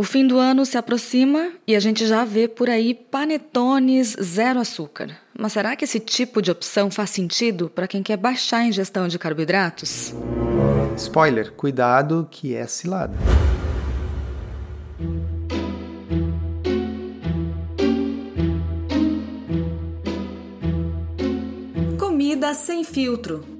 O fim do ano se aproxima e a gente já vê por aí panetones zero açúcar. Mas será que esse tipo de opção faz sentido para quem quer baixar a ingestão de carboidratos? Spoiler, cuidado que é cilada. Comida sem filtro.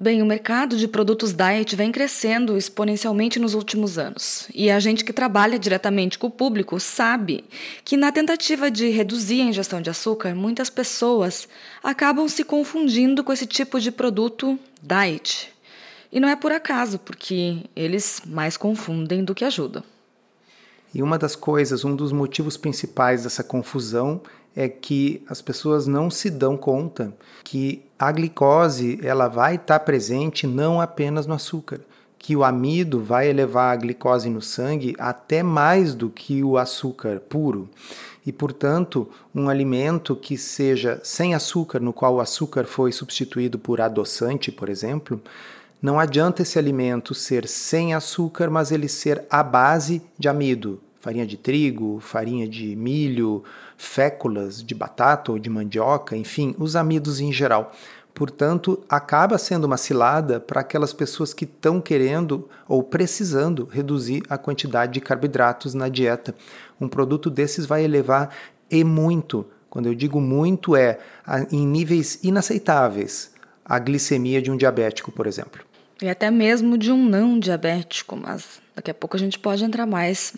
Bem, o mercado de produtos diet vem crescendo exponencialmente nos últimos anos. E a gente que trabalha diretamente com o público sabe que, na tentativa de reduzir a ingestão de açúcar, muitas pessoas acabam se confundindo com esse tipo de produto diet. E não é por acaso, porque eles mais confundem do que ajudam. E uma das coisas, um dos motivos principais dessa confusão é que as pessoas não se dão conta que a glicose ela vai estar presente não apenas no açúcar, que o amido vai elevar a glicose no sangue até mais do que o açúcar puro. E, portanto, um alimento que seja sem açúcar, no qual o açúcar foi substituído por adoçante, por exemplo, não adianta esse alimento ser sem açúcar, mas ele ser à base de amido, farinha de trigo, farinha de milho, féculas de batata ou de mandioca, enfim, os amidos em geral. Portanto, acaba sendo uma cilada para aquelas pessoas que estão querendo ou precisando reduzir a quantidade de carboidratos na dieta. Um produto desses vai elevar e muito. Quando eu digo muito, é em níveis inaceitáveis a glicemia de um diabético, por exemplo. E até mesmo de um não diabético, mas daqui a pouco a gente pode entrar mais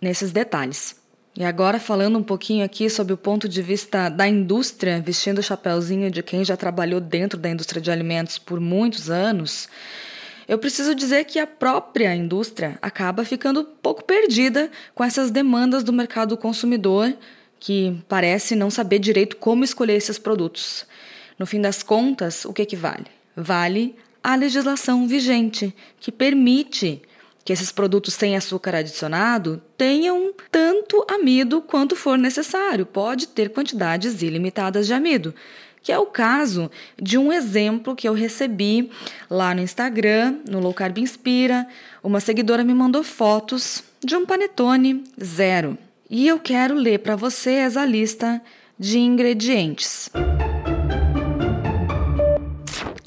nesses detalhes. E agora falando um pouquinho aqui sobre o ponto de vista da indústria, vestindo o chapéuzinho de quem já trabalhou dentro da indústria de alimentos por muitos anos, eu preciso dizer que a própria indústria acaba ficando um pouco perdida com essas demandas do mercado consumidor, que parece não saber direito como escolher esses produtos. No fim das contas, o que, que vale? Vale a legislação vigente, que permite que esses produtos sem açúcar adicionado tenham tanto amido quanto for necessário. Pode ter quantidades ilimitadas de amido, que é o caso de um exemplo que eu recebi lá no Instagram, no Low Carb Inspira. Uma seguidora me mandou fotos de um panetone zero. E eu quero ler para vocês a lista de ingredientes.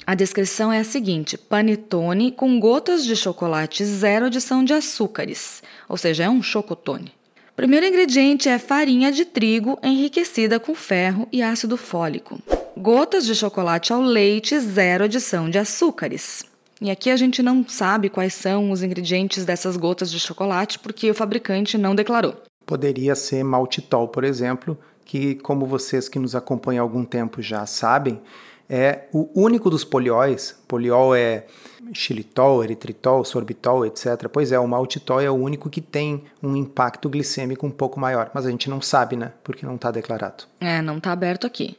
A descrição é a seguinte: panetone com gotas de chocolate zero adição de açúcares, ou seja, é um chocotone. Primeiro ingrediente é farinha de trigo enriquecida com ferro e ácido fólico. Gotas de chocolate ao leite zero adição de açúcares. E aqui a gente não sabe quais são os ingredientes dessas gotas de chocolate porque o fabricante não declarou. Poderia ser maltitol, por exemplo, que, como vocês que nos acompanham há algum tempo já sabem, é o único dos polióis. Poliol é xilitol, eritritol, sorbitol, etc. Pois é, o maltitol é o único que tem um impacto glicêmico um pouco maior, mas a gente não sabe, né? Porque não está declarado. É, não está aberto aqui.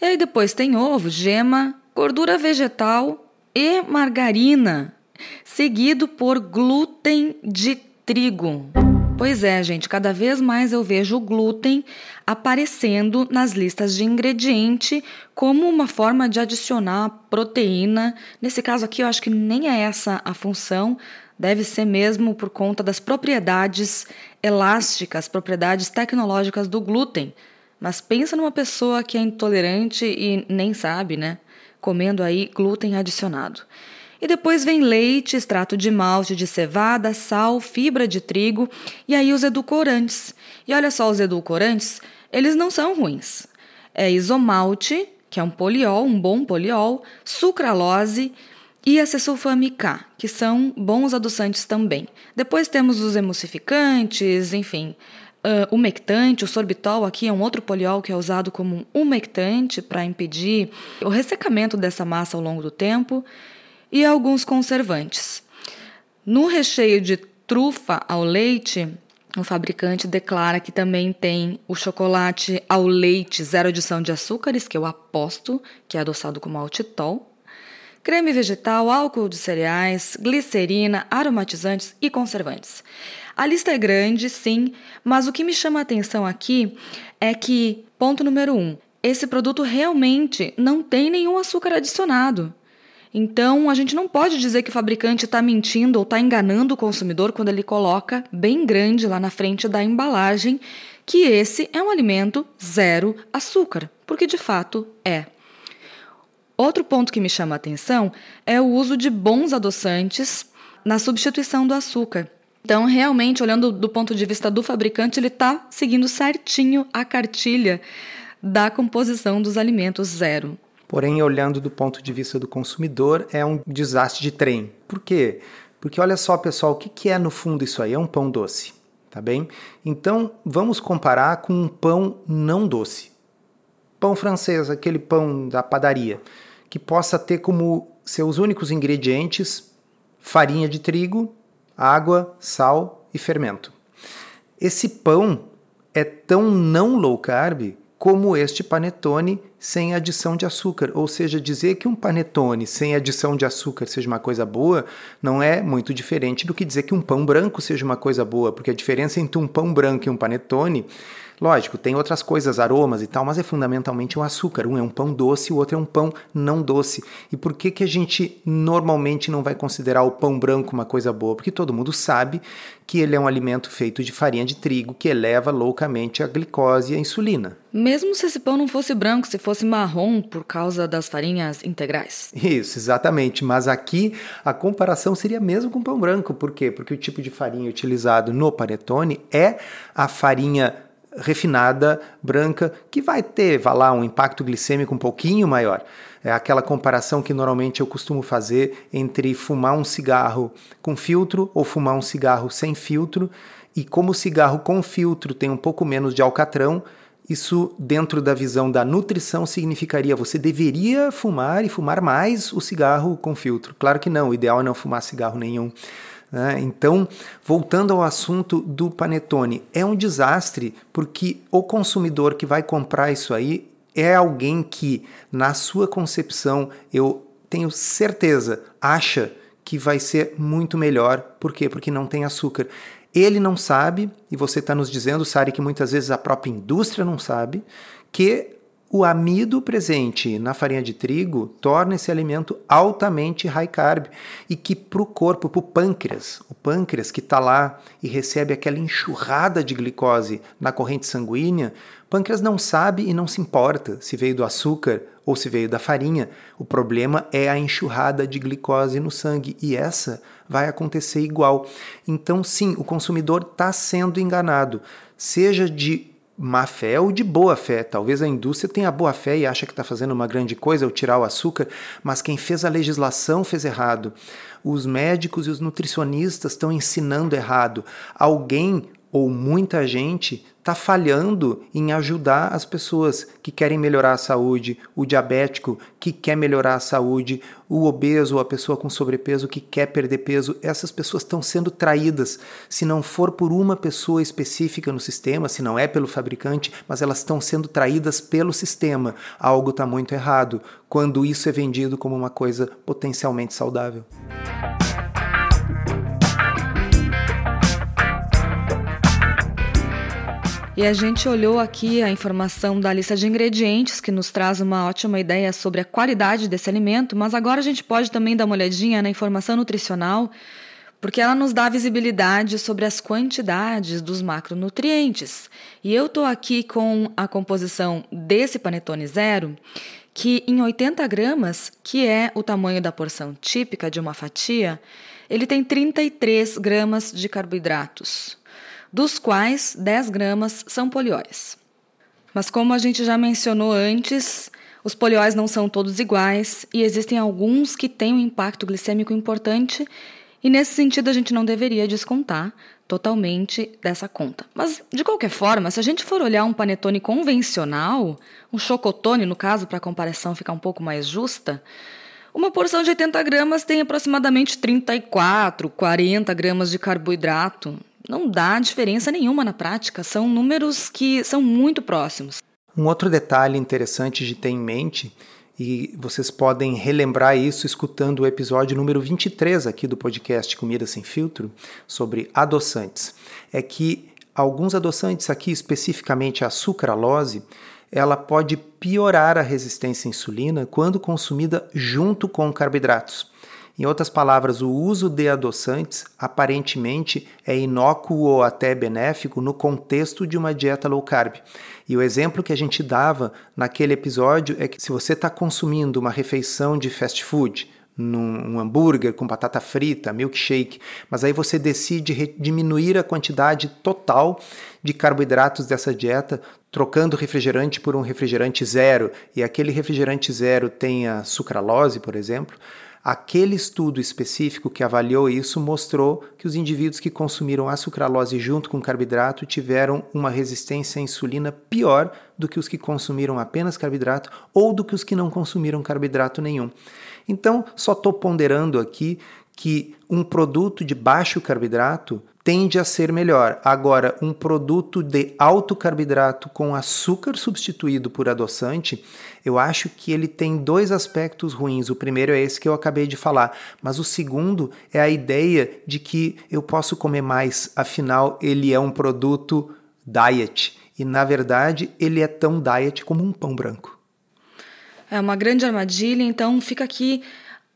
E aí depois tem ovo, gema, gordura vegetal e margarina, seguido por glúten de trigo. Pois é, gente, cada vez mais eu vejo o glúten aparecendo nas listas de ingrediente como uma forma de adicionar proteína. Nesse caso aqui, eu acho que nem é essa a função, deve ser mesmo por conta das propriedades elásticas, propriedades tecnológicas do glúten. Mas pensa numa pessoa que é intolerante e nem sabe, né? Comendo aí glúten adicionado. E depois vem leite, extrato de malte de cevada, sal, fibra de trigo e aí os edulcorantes. E olha só os edulcorantes, eles não são ruins. É isomalte, que é um poliol, um bom poliol, sucralose e acesulfame K, que são bons adoçantes também. Depois temos os emulsificantes, enfim, uh, umectante, o sorbitol aqui é um outro poliol que é usado como um umectante para impedir o ressecamento dessa massa ao longo do tempo e alguns conservantes. No recheio de trufa ao leite, O fabricante declara que também tem o chocolate ao leite zero adição de açúcares, que eu aposto que é adoçado com maltitol, creme vegetal, álcool de cereais, glicerina, aromatizantes e conservantes. A lista é grande, sim, mas o que me chama a atenção aqui é que, ponto número um, esse produto realmente não tem nenhum açúcar adicionado. Então, a gente não pode dizer que o fabricante está mentindo ou está enganando o consumidor quando ele coloca bem grande lá na frente da embalagem que esse é um alimento zero açúcar, porque de fato é. Outro ponto que me chama a atenção é o uso de bons adoçantes na substituição do açúcar. Então, realmente, olhando do ponto de vista do fabricante, ele está seguindo certinho a cartilha da composição dos alimentos zero. Porém, olhando do ponto de vista do consumidor, é um desastre de trem. Por quê? Porque olha só, pessoal, o que é no fundo isso aí? É um pão doce, tá bem? Então, vamos comparar com um pão não doce. Pão francês, aquele pão da padaria, que possa ter como seus únicos ingredientes farinha de trigo, água, sal e fermento. Esse pão é tão não low carb como este panetone sem adição de açúcar. Ou seja, dizer que um panetone sem adição de açúcar seja uma coisa boa não é muito diferente do que dizer que um pão branco seja uma coisa boa, porque a diferença entre um pão branco e um panetone Lógico, tem outras coisas, aromas e tal, mas é fundamentalmente um açúcar. Um é um pão doce, o outro é um pão não doce. E por que, que a gente normalmente não vai considerar o pão branco uma coisa boa? Porque todo mundo sabe que ele é um alimento feito de farinha de trigo que eleva loucamente a glicose e a insulina. Mesmo se esse pão não fosse branco, se fosse marrom por causa das farinhas integrais. Isso, exatamente. Mas aqui a comparação seria mesmo com pão branco. Por quê? Porque o tipo de farinha utilizado no panetone é a farinha refinada, branca, que vai ter, vai lá, um impacto glicêmico um pouquinho maior. É aquela comparação que normalmente eu costumo fazer entre fumar um cigarro com filtro ou fumar um cigarro sem filtro. E como o cigarro com filtro tem um pouco menos de alcatrão, isso, dentro da visão da nutrição, significaria você deveria fumar e fumar mais o cigarro com filtro. Claro que não, o ideal é não fumar cigarro nenhum. Né? Então, voltando ao assunto do panetone, é um desastre porque o consumidor que vai comprar isso aí é alguém que, na sua concepção, eu tenho certeza, acha que vai ser muito melhor. Por quê? Porque não tem açúcar. Ele não sabe, e você está nos dizendo, Sari, que muitas vezes a própria indústria não sabe, que o amido presente na farinha de trigo torna esse alimento altamente high carb e que para o corpo, para o pâncreas, o pâncreas que está lá e recebe aquela enxurrada de glicose na corrente sanguínea, o pâncreas não sabe e não se importa se veio do açúcar ou se veio da farinha. O problema é a enxurrada de glicose no sangue e essa vai acontecer igual. Então, sim, o consumidor está sendo enganado, seja de má fé ou de boa fé. Talvez a indústria tenha boa fé e acha que está fazendo uma grande coisa ao tirar o açúcar, mas quem fez a legislação fez errado. Os médicos e os nutricionistas estão ensinando errado. Alguém ou muita gente está falhando em ajudar as pessoas que querem melhorar a saúde, o diabético que quer melhorar a saúde, o obeso a pessoa com sobrepeso que quer perder peso. Essas pessoas estão sendo traídas. Se não for por uma pessoa específica no sistema, se não é pelo fabricante, mas elas estão sendo traídas pelo sistema. Algo está muito errado quando isso é vendido como uma coisa potencialmente saudável. E a gente olhou aqui a informação da lista de ingredientes, que nos traz uma ótima ideia sobre a qualidade desse alimento, mas agora a gente pode também dar uma olhadinha na informação nutricional, porque ela nos dá visibilidade sobre as quantidades dos macronutrientes. E eu estou aqui com a composição desse panetone zero, que em 80 gramas, que é o tamanho da porção típica de uma fatia, ele tem 33 gramas de carboidratos dos quais 10 gramas são polióis. Mas como a gente já mencionou antes, os polióis não são todos iguais e existem alguns que têm um impacto glicêmico importante, e nesse sentido a gente não deveria descontar totalmente dessa conta. Mas, de qualquer forma, se a gente for olhar um panetone convencional, um chocotone, no caso, para a comparação ficar um pouco mais justa, uma porção de 80 gramas tem aproximadamente 34, 40 gramas de carboidrato. Não dá diferença nenhuma na prática, são números que são muito próximos. Um outro detalhe interessante de ter em mente, e vocês podem relembrar isso escutando o episódio número 23 aqui do podcast Comida Sem Filtro, sobre adoçantes, é que alguns adoçantes, aqui especificamente a sucralose, ela pode piorar a resistência à insulina quando consumida junto com carboidratos. Em outras palavras, o uso de adoçantes aparentemente é inócuo ou até benéfico no contexto de uma dieta low carb. E o exemplo que a gente dava naquele episódio é que se você está consumindo uma refeição de fast food, num um hambúrguer com batata frita, milkshake, mas aí você decide diminuir a quantidade total de carboidratos dessa dieta, trocando refrigerante por um refrigerante zero, e aquele refrigerante zero tenha sucralose, por exemplo, Aquele estudo específico que avaliou isso mostrou que os indivíduos que consumiram a sucralose junto com carboidrato tiveram uma resistência à insulina pior do que os que consumiram apenas carboidrato ou do que os que não consumiram carboidrato nenhum. Então, só estou ponderando aqui que um produto de baixo carboidrato tende a ser melhor. Agora, um produto de alto carboidrato com açúcar substituído por adoçante, eu acho que ele tem dois aspectos ruins. O primeiro é esse que eu acabei de falar, mas o segundo é a ideia de que eu posso comer mais, afinal, ele é um produto diet. E na verdade, ele é tão diet como um pão branco. É uma grande armadilha, então fica aqui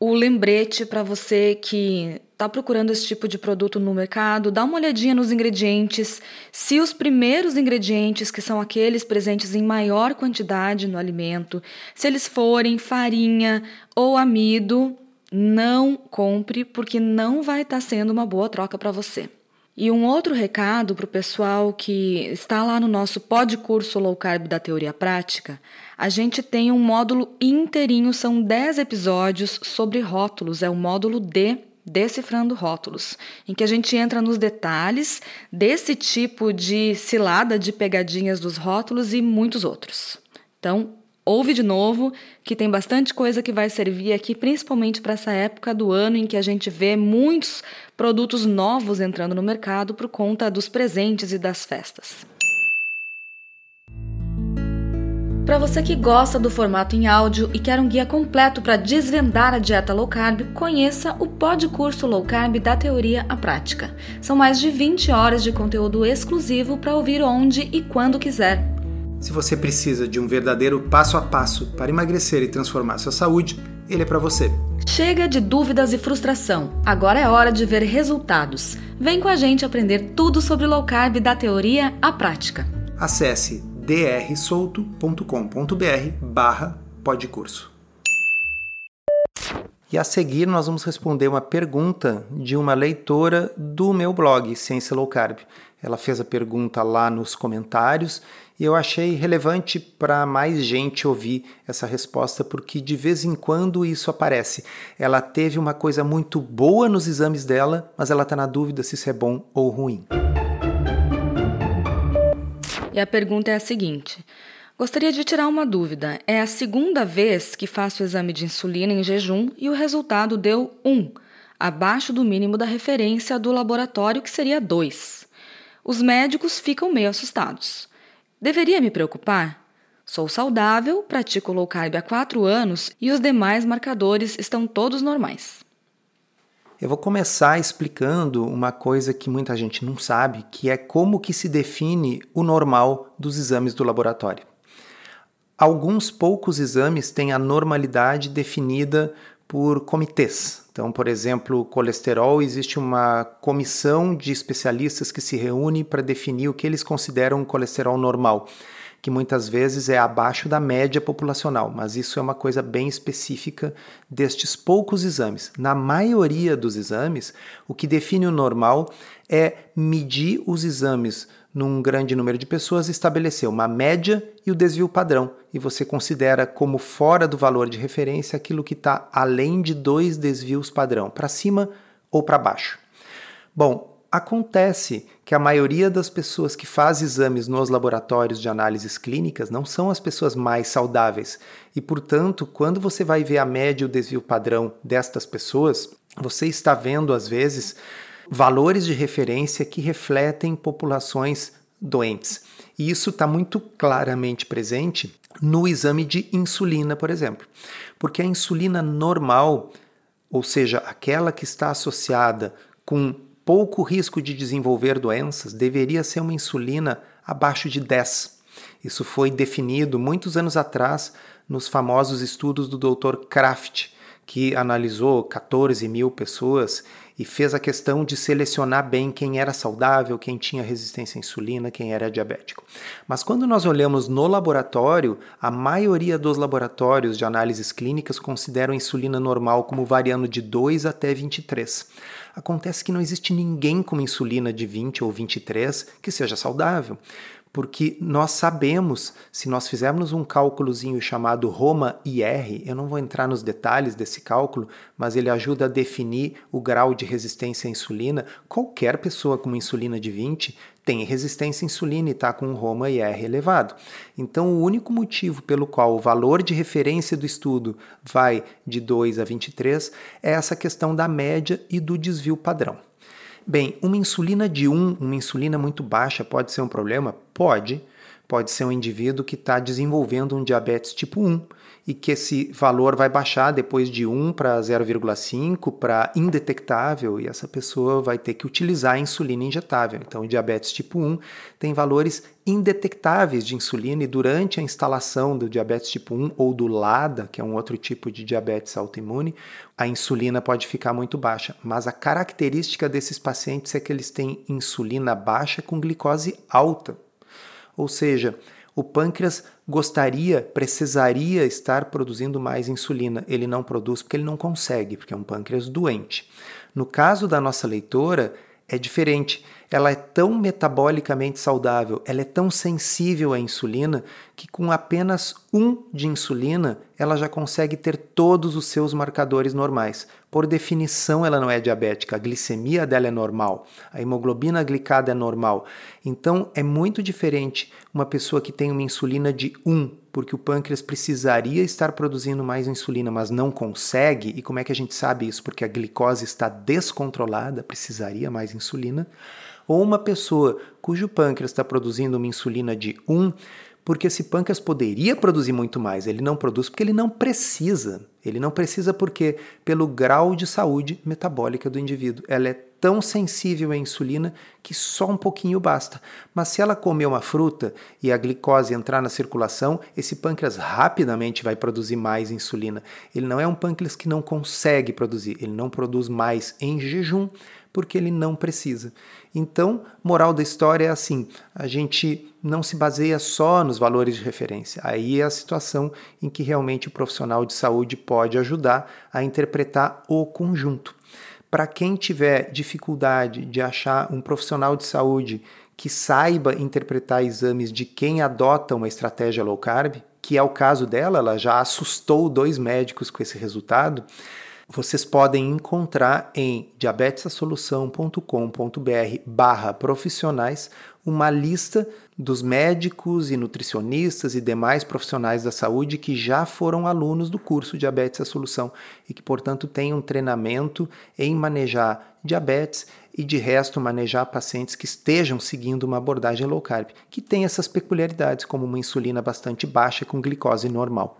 o lembrete para você que está procurando esse tipo de produto no mercado, dá uma olhadinha nos ingredientes. Se os primeiros ingredientes, que são aqueles presentes em maior quantidade no alimento, se eles forem farinha ou amido, não compre, porque não vai estar tá sendo uma boa troca para você. E um outro recado para o pessoal que está lá no nosso pod curso Low Carb da Teoria Prática, a gente tem um módulo inteirinho, são 10 episódios sobre rótulos, é o módulo D, Decifrando Rótulos, em que a gente entra nos detalhes desse tipo de cilada de pegadinhas dos rótulos e muitos outros. Então, ouve de novo, que tem bastante coisa que vai servir aqui, principalmente para essa época do ano em que a gente vê muitos produtos novos entrando no mercado por conta dos presentes e das festas. Para você que gosta do formato em áudio e quer um guia completo para desvendar a dieta low carb, conheça o Pod Curso Low Carb da Teoria à Prática. São mais de 20 horas de conteúdo exclusivo para ouvir onde e quando quiser. Se você precisa de um verdadeiro passo a passo para emagrecer e transformar sua saúde, ele é para você. Chega de dúvidas e frustração. Agora é hora de ver resultados. Vem com a gente aprender tudo sobre low carb da teoria à prática. Acesse drsolto.com.br barra podcurso. E a seguir nós vamos responder uma pergunta de uma leitora do meu blog Ciência Low Carb. Ela fez a pergunta lá nos comentários e eu achei relevante para mais gente ouvir essa resposta, porque de vez em quando isso aparece. Ela teve uma coisa muito boa nos exames dela, mas ela está na dúvida se isso é bom ou ruim. E a pergunta é a seguinte: Gostaria de tirar uma dúvida. É a segunda vez que faço o exame de insulina em jejum e o resultado deu 1, abaixo do mínimo da referência do laboratório, que seria 2. Os médicos ficam meio assustados. Deveria me preocupar? Sou saudável, pratico low carb há 4 anos e os demais marcadores estão todos normais. Eu vou começar explicando uma coisa que muita gente não sabe, que é como que se define o normal dos exames do laboratório. Alguns poucos exames têm a normalidade definida por comitês. Então, por exemplo, colesterol, existe uma comissão de especialistas que se reúne para definir o que eles consideram colesterol normal, que muitas vezes é abaixo da média populacional, mas isso é uma coisa bem específica destes poucos exames. Na maioria dos exames, o que define o normal é medir os exames num grande número de pessoas, estabelecer uma média e o desvio padrão, e você considera como fora do valor de referência aquilo que está além de dois desvios padrão, para cima ou para baixo. Bom, acontece que a maioria das pessoas que faz exames nos laboratórios de análises clínicas não são as pessoas mais saudáveis, e portanto, quando você vai ver a média e o desvio padrão destas pessoas, você está vendo às vezes valores de referência que refletem populações doentes. E isso está muito claramente presente no exame de insulina, por exemplo. Porque a insulina normal, ou seja, aquela que está associada com pouco risco de desenvolver doenças, deveria ser uma insulina abaixo de 10. Isso foi definido muitos anos atrás nos famosos estudos do Dr. Kraft, que analisou 14 mil pessoas e fez a questão de selecionar bem quem era saudável, quem tinha resistência à insulina, quem era diabético. Mas quando nós olhamos no laboratório, a maioria dos laboratórios de análises clínicas consideram a insulina normal como variando de 2 até 23. Acontece que não existe ninguém com insulina de 20 ou 23 que seja saudável porque nós sabemos, se nós fizermos um cálculozinho chamado Roma-IR, eu não vou entrar nos detalhes desse cálculo, mas ele ajuda a definir o grau de resistência à insulina. Qualquer pessoa com insulina de 20 tem resistência à insulina e está com um Roma-IR elevado. Então, o único motivo pelo qual o valor de referência do estudo vai de 2 a 23 é essa questão da média e do desvio padrão. Bem, uma insulina de 1, uma insulina muito baixa, pode ser um problema? Pode. Pode ser um indivíduo que está desenvolvendo um diabetes tipo 1 e que esse valor vai baixar depois de 1 para 0,5 para indetectável e essa pessoa vai ter que utilizar a insulina injetável. Então, o diabetes tipo 1 tem valores indetectáveis de insulina e durante a instalação do diabetes tipo 1 ou do LADA, que é um outro tipo de diabetes autoimune, a insulina pode ficar muito baixa. Mas a característica desses pacientes é que eles têm insulina baixa com glicose alta. Ou seja, o pâncreas gostaria, precisaria estar produzindo mais insulina. Ele não produz porque ele não consegue, porque é um pâncreas doente. No caso da nossa leitora, é diferente. Ela é tão metabolicamente saudável, ela é tão sensível à insulina, que com apenas um de insulina ela já consegue ter todos os seus marcadores normais. Por definição, ela não é diabética, a glicemia dela é normal, a hemoglobina glicada é normal. Então, é muito diferente uma pessoa que tem uma insulina de 1, porque o pâncreas precisaria estar produzindo mais insulina, mas não consegue. E como é que a gente sabe isso? Porque a glicose está descontrolada, precisaria mais insulina. Ou uma pessoa cujo pâncreas está produzindo uma insulina de 1, porque esse pâncreas poderia produzir muito mais, ele não produz porque ele não precisa. Ele não precisa porque, pelo grau de saúde metabólica do indivíduo, ela é tão sensível à insulina que só um pouquinho basta. Mas se ela comer uma fruta e a glicose entrar na circulação, esse pâncreas rapidamente vai produzir mais insulina. Ele não é um pâncreas que não consegue produzir, ele não produz mais em jejum porque ele não precisa. Então, moral da história é assim: a gente não se baseia só nos valores de referência. Aí é a situação em que realmente o profissional de saúde pode ajudar a interpretar o conjunto. Para quem tiver dificuldade de achar um profissional de saúde que saiba interpretar exames de quem adota uma estratégia low carb, que é o caso dela, ela já assustou dois médicos com esse resultado vocês podem encontrar em diabetesasolução.com.br barra profissionais uma lista dos médicos e nutricionistas e demais profissionais da saúde que já foram alunos do curso Diabetes a Solução e que, portanto, têm um treinamento em manejar diabetes e, de resto, manejar pacientes que estejam seguindo uma abordagem low carb, que tem essas peculiaridades, como uma insulina bastante baixa com glicose normal.